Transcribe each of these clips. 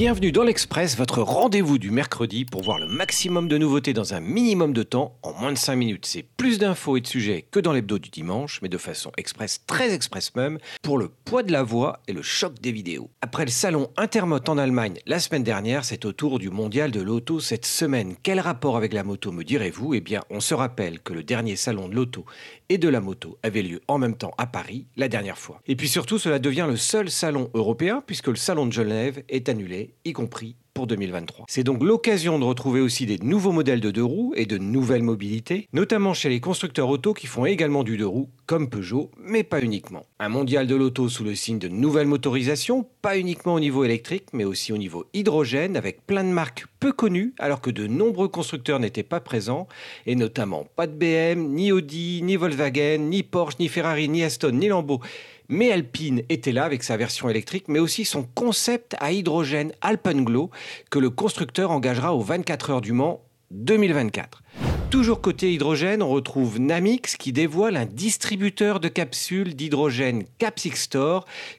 Bienvenue dans l'Express, votre rendez-vous du mercredi pour voir le maximum de nouveautés dans un minimum de temps en moins de 5 minutes. C'est plus d'infos et de sujets que dans l'hebdo du dimanche, mais de façon express, très express même, pour le poids de la voix et le choc des vidéos. Après le salon Intermot en Allemagne la semaine dernière, c'est au tour du mondial de l'auto cette semaine. Quel rapport avec la moto me direz-vous? Eh bien, on se rappelle que le dernier salon de l'auto et de la moto avait lieu en même temps à Paris la dernière fois. Et puis surtout, cela devient le seul salon européen puisque le salon de Genève est annulé, y compris pour 2023. C'est donc l'occasion de retrouver aussi des nouveaux modèles de deux roues et de nouvelles mobilités, notamment chez les constructeurs auto qui font également du deux roues, comme Peugeot, mais pas uniquement. Un mondial de l'auto sous le signe de nouvelles motorisations, pas uniquement au niveau électrique, mais aussi au niveau hydrogène, avec plein de marques peu connues, alors que de nombreux constructeurs n'étaient pas présents, et notamment pas de BM, ni Audi, ni Volkswagen, ni Porsche, ni Ferrari, ni Aston, ni Lambo mais Alpine était là avec sa version électrique, mais aussi son concept à hydrogène Alpenglow que le constructeur engagera aux 24 heures du Mans 2024. Toujours côté hydrogène, on retrouve Namix qui dévoile un distributeur de capsules d'hydrogène Capsix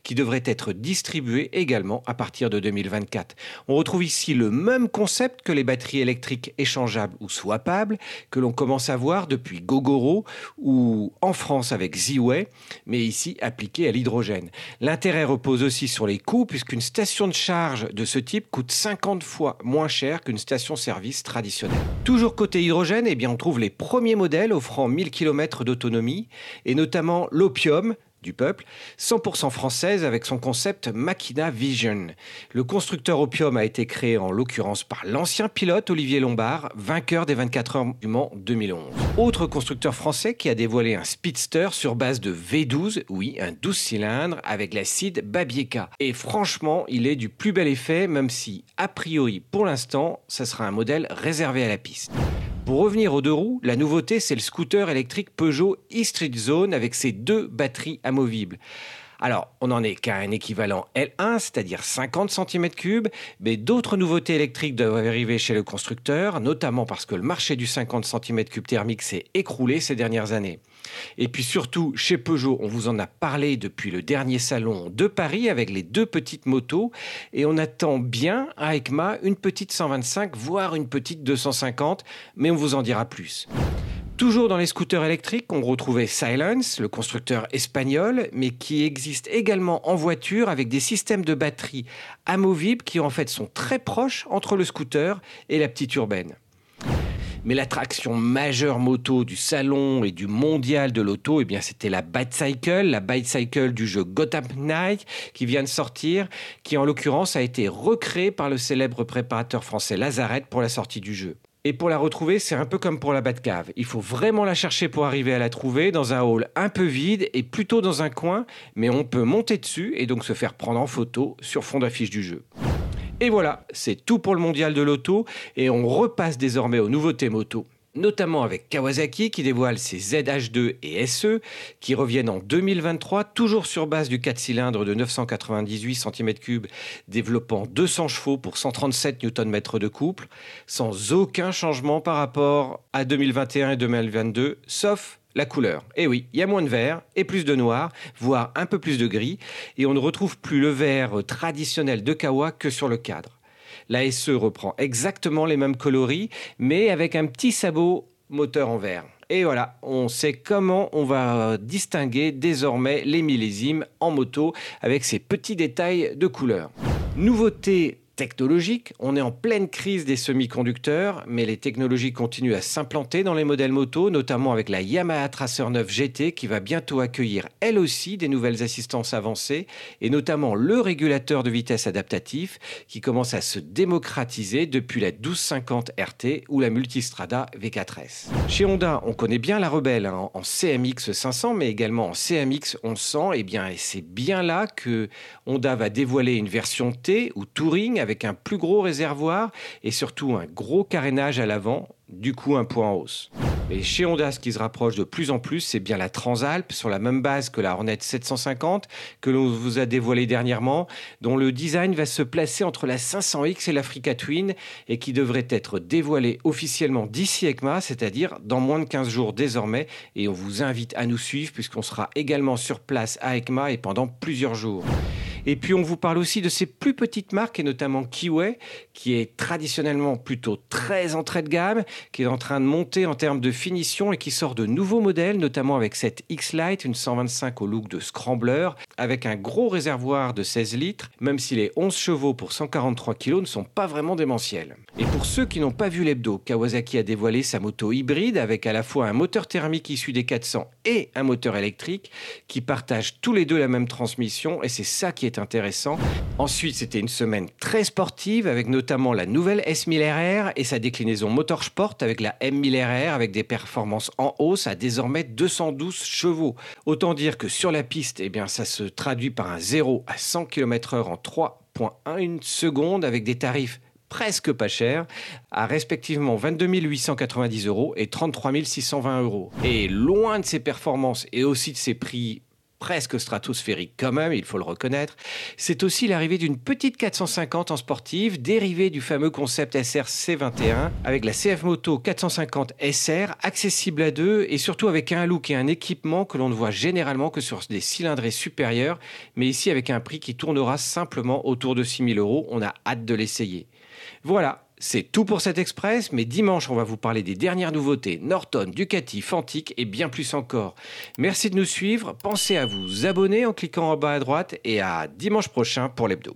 qui devrait être distribué également à partir de 2024. On retrouve ici le même concept que les batteries électriques échangeables ou swappables que l'on commence à voir depuis Gogoro ou en France avec Ziway, mais ici appliqué à l'hydrogène. L'intérêt repose aussi sur les coûts puisqu'une station de charge de ce type coûte 50 fois moins cher qu'une station-service traditionnelle. Toujours côté hydrogène, on trouve les premiers modèles offrant 1000 km d'autonomie, et notamment l'Opium, du peuple, 100% française avec son concept Machina Vision. Le constructeur Opium a été créé en l'occurrence par l'ancien pilote Olivier Lombard, vainqueur des 24 heures du Mans 2011. Autre constructeur français qui a dévoilé un speedster sur base de V12, oui, un 12 cylindres avec l'acide Babieka. Et franchement, il est du plus bel effet, même si, a priori, pour l'instant, ça sera un modèle réservé à la piste. Pour revenir aux deux roues, la nouveauté c'est le scooter électrique Peugeot e-Street Zone avec ses deux batteries amovibles. Alors, on n'en est qu'à un équivalent L1, c'est-à-dire 50 cm3, mais d'autres nouveautés électriques doivent arriver chez le constructeur, notamment parce que le marché du 50 cm3 thermique s'est écroulé ces dernières années. Et puis surtout, chez Peugeot, on vous en a parlé depuis le dernier salon de Paris avec les deux petites motos, et on attend bien à ECMA une petite 125, voire une petite 250, mais on vous en dira plus. Toujours dans les scooters électriques, on retrouvait Silence, le constructeur espagnol, mais qui existe également en voiture avec des systèmes de batterie amovibles qui en fait sont très proches entre le scooter et la petite urbaine. Mais l'attraction majeure moto du salon et du mondial de l'auto, eh bien, c'était la Bicycle, la Bicycle du jeu Gotham Knight qui vient de sortir, qui en l'occurrence a été recréée par le célèbre préparateur français Lazarette pour la sortie du jeu. Et pour la retrouver, c'est un peu comme pour la Batcave. Il faut vraiment la chercher pour arriver à la trouver dans un hall un peu vide et plutôt dans un coin, mais on peut monter dessus et donc se faire prendre en photo sur fond d'affiche du jeu. Et voilà, c'est tout pour le mondial de l'auto. Et on repasse désormais aux nouveautés moto notamment avec Kawasaki qui dévoile ses ZH2 et SE qui reviennent en 2023 toujours sur base du 4 cylindres de 998 cm3 développant 200 chevaux pour 137 Nm de couple sans aucun changement par rapport à 2021 et 2022 sauf la couleur. Et eh oui, il y a moins de vert et plus de noir, voire un peu plus de gris, et on ne retrouve plus le vert traditionnel de Kawa que sur le cadre. La SE reprend exactement les mêmes coloris, mais avec un petit sabot moteur en verre. Et voilà, on sait comment on va distinguer désormais les millésimes en moto avec ces petits détails de couleur. Nouveauté technologique. On est en pleine crise des semi-conducteurs, mais les technologies continuent à s'implanter dans les modèles moto, notamment avec la Yamaha Tracer 9 GT qui va bientôt accueillir elle aussi des nouvelles assistances avancées, et notamment le régulateur de vitesse adaptatif qui commence à se démocratiser depuis la 1250 RT ou la Multistrada V4S. Chez Honda, on connaît bien la Rebelle hein, en CMX 500, mais également en CMX 1100, et bien c'est bien là que Honda va dévoiler une version T ou Touring avec un plus gros réservoir et surtout un gros carénage à l'avant, du coup un point en hausse. Et chez Honda, ce qui se rapproche de plus en plus, c'est bien la Transalp, sur la même base que la Hornet 750, que l'on vous a dévoilé dernièrement, dont le design va se placer entre la 500X et l'Africa Twin, et qui devrait être dévoilé officiellement d'ici ECMA, c'est-à-dire dans moins de 15 jours désormais, et on vous invite à nous suivre, puisqu'on sera également sur place à ECMA et pendant plusieurs jours. Et puis on vous parle aussi de ces plus petites marques, et notamment Kiway, qui est traditionnellement plutôt très entrée de gamme, qui est en train de monter en termes de finition et qui sort de nouveaux modèles, notamment avec cette X-Lite, une 125 au look de scrambler, avec un gros réservoir de 16 litres, même si les 11 chevaux pour 143 kg ne sont pas vraiment démentiels. Et pour ceux qui n'ont pas vu l'hebdo, Kawasaki a dévoilé sa moto hybride avec à la fois un moteur thermique issu des 400 et un moteur électrique qui partagent tous les deux la même transmission et c'est ça qui est intéressant. Ensuite, c'était une semaine très sportive avec notamment la nouvelle S1000RR et sa déclinaison motorsport avec la M1000RR avec des performances en hausse à désormais 212 chevaux. Autant dire que sur la piste, eh bien, ça se traduit par un 0 à 100 km/h en 3,1 secondes avec des tarifs presque pas chers, à respectivement 22 890 euros et 33 620 euros. Et loin de ses performances et aussi de ses prix presque stratosphérique quand même, il faut le reconnaître, c'est aussi l'arrivée d'une petite 450 en sportive, dérivée du fameux concept SR C21, avec la CF Moto 450 SR, accessible à deux et surtout avec un look et un équipement que l'on ne voit généralement que sur des cylindrées supérieurs, mais ici avec un prix qui tournera simplement autour de 6000 euros. On a hâte de l'essayer. Voilà, c'est tout pour cet express, mais dimanche, on va vous parler des dernières nouveautés Norton, Ducati, Fantic et bien plus encore. Merci de nous suivre. Pensez à vous abonner en cliquant en bas à droite et à dimanche prochain pour l'hebdo.